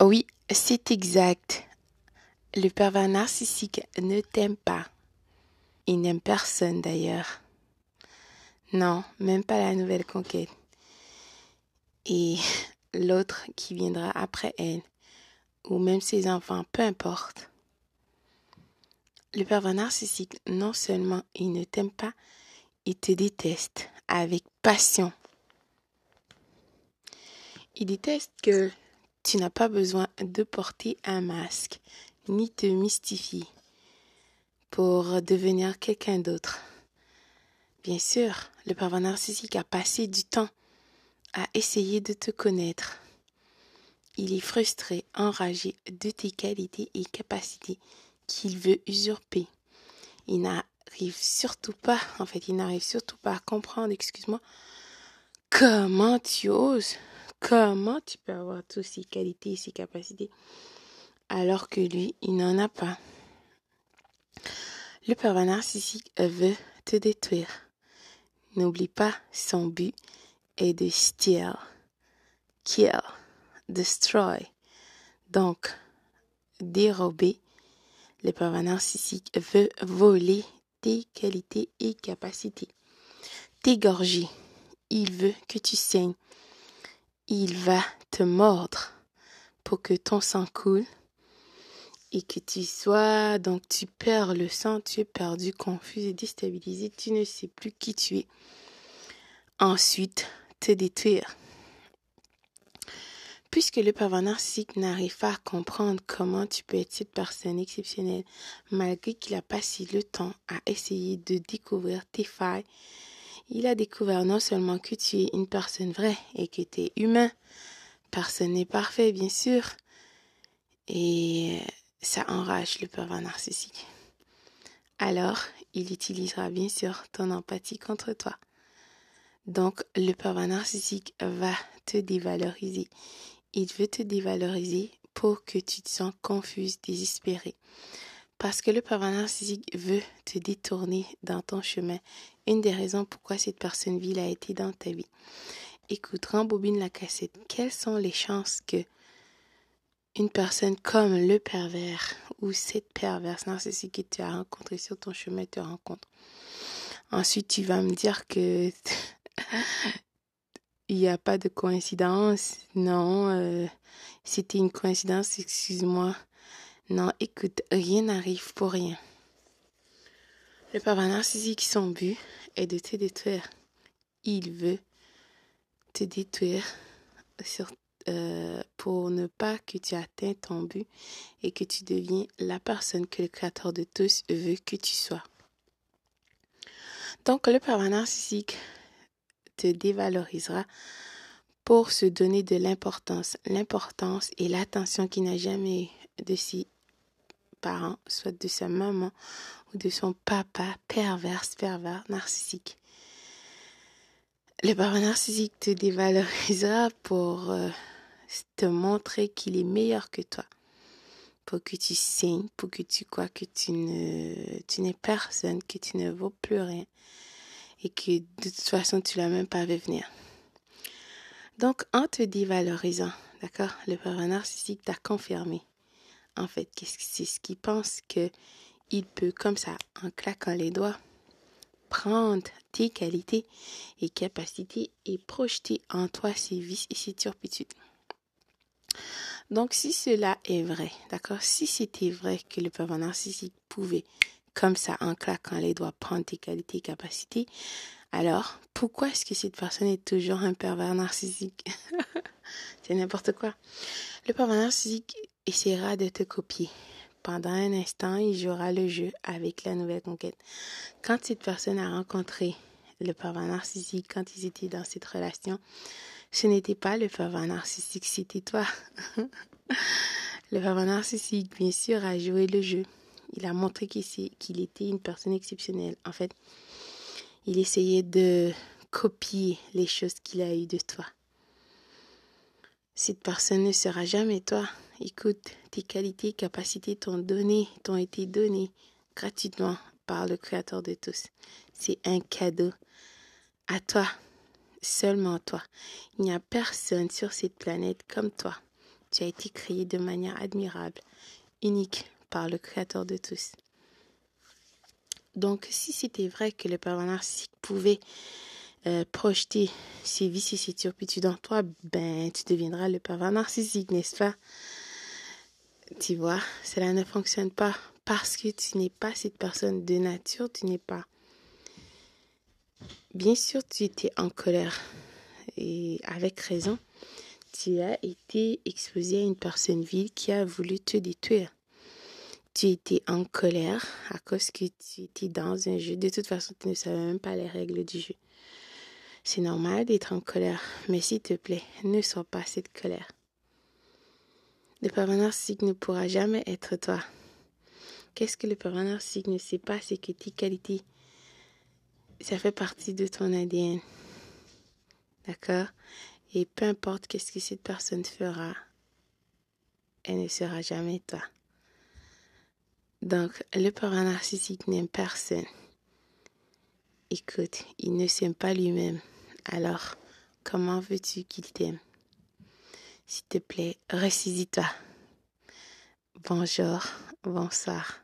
Oui, c'est exact. Le pervers narcissique ne t'aime pas. Il n'aime personne d'ailleurs. Non, même pas la nouvelle conquête. Et l'autre qui viendra après elle, ou même ses enfants, peu importe. Le pervers narcissique, non seulement il ne t'aime pas, il te déteste avec passion. Il déteste que tu n'as pas besoin de porter un masque, ni te mystifier pour devenir quelqu'un d'autre. Bien sûr, le pervers narcissique a passé du temps à essayer de te connaître. Il est frustré, enragé de tes qualités et capacités qu'il veut usurper. Il n'arrive surtout pas, en fait, il n'arrive surtout pas à comprendre, excuse-moi, comment tu oses, comment tu peux avoir toutes ces qualités et ces capacités, alors que lui, il n'en a pas? Le pervers narcissique veut te détruire. N'oublie pas, son but est de steal, kill, destroy. Donc, dérober, le pervers narcissique veut voler tes qualités et capacités. T'égorger. Il veut que tu saignes. Il va te mordre pour que ton sang coule et que tu sois, donc tu perds le sang, tu es perdu, confus et déstabilisé, tu ne sais plus qui tu es. Ensuite, te détruire. Puisque le pervers n'arrive pas à comprendre comment tu peux être cette personne exceptionnelle, malgré qu'il a passé le temps à essayer de découvrir tes failles, il a découvert non seulement que tu es une personne vraie et que tu es humain, personne n'est parfait bien sûr, et ça enrage le pervers narcissique. Alors, il utilisera bien sûr ton empathie contre toi. Donc, le pervers narcissique va te dévaloriser. Il veut te dévaloriser pour que tu te sens confuse, désespérée. Parce que le pervers narcissique veut te détourner dans ton chemin. Une des raisons pourquoi cette personne vile a été dans ta vie. Écoute, rembobine la cassette. Quelles sont les chances que une personne comme le pervers ou cette perverse narcissique que tu as rencontré sur ton chemin te rencontre? Ensuite, tu vas me dire que il n'y a pas de coïncidence. Non, euh, c'était une coïncidence, excuse-moi. Non, écoute, rien n'arrive pour rien. Le pervers narcissique, son but est de te détruire. Il veut te détruire euh, pour ne pas que tu atteignes ton but et que tu deviens la personne que le Créateur de tous veut que tu sois. Donc, le pervers narcissique te dévalorisera pour se donner de l'importance. L'importance et l'attention qu'il n'a jamais de ses parents, soit de sa maman ou de son papa perverse, pervers, narcissique. Le pervers narcissique te dévalorisera pour euh, te montrer qu'il est meilleur que toi. Pour que tu saignes, pour que tu crois que tu ne, tu n'es personne, que tu ne vaux plus rien. Et que de toute façon, tu l'as même pas vu venir. Donc, en te dévalorisant, d'accord, le pervers narcissique t'a confirmé. En fait, c'est ce qu'il pense que il peut, comme ça, en claquant les doigts, prendre tes qualités et capacités et projeter en toi ses vices et ses turpitudes. Donc, si cela est vrai, d'accord, si c'était vrai que le pervers narcissique pouvait, comme ça, en claquant les doigts, prendre tes qualités et capacités, alors pourquoi est-ce que cette personne est toujours un pervers narcissique? C'est n'importe quoi. Le pervers narcissique essaiera de te copier. Pendant un instant, il jouera le jeu avec la nouvelle conquête. Quand cette personne a rencontré le pervers narcissique, quand ils étaient dans cette relation, ce n'était pas le pervers narcissique, c'était toi. le pervers narcissique, bien sûr, a joué le jeu. Il a montré qu'il était une personne exceptionnelle. En fait, il essayait de copier les choses qu'il a eues de toi. Cette personne ne sera jamais toi. Écoute, tes qualités, capacités t'ont donné, t'ont été données gratuitement par le Créateur de tous. C'est un cadeau à toi seulement toi. Il n'y a personne sur cette planète comme toi. Tu as été créé de manière admirable, unique par le Créateur de tous. Donc, si c'était vrai que le pervers narcissique pouvait euh, projeter ses vicissitudes dans toi, ben, tu deviendras le pervers narcissique, n'est-ce pas? Tu vois, cela ne fonctionne pas parce que tu n'es pas cette personne de nature, tu n'es pas. Bien sûr, tu étais en colère et avec raison. Tu as été exposé à une personne vile qui a voulu te détruire. Tu étais en colère à cause que tu étais dans un jeu. De toute façon, tu ne savais même pas les règles du jeu. C'est normal d'être en colère, mais s'il te plaît, ne sois pas cette colère. Le pervers narcissique ne pourra jamais être toi. Qu'est-ce que le pervers narcissique ne sait pas, c'est que tes qualités, ça fait partie de ton ADN. D'accord? Et peu importe qu'est-ce que cette personne fera, elle ne sera jamais toi. Donc, le pervers narcissique n'aime personne. Écoute, il ne s'aime pas lui-même. Alors, comment veux-tu qu'il t'aime? S'il te plaît, ressaisis-toi. Bonjour, bonsoir.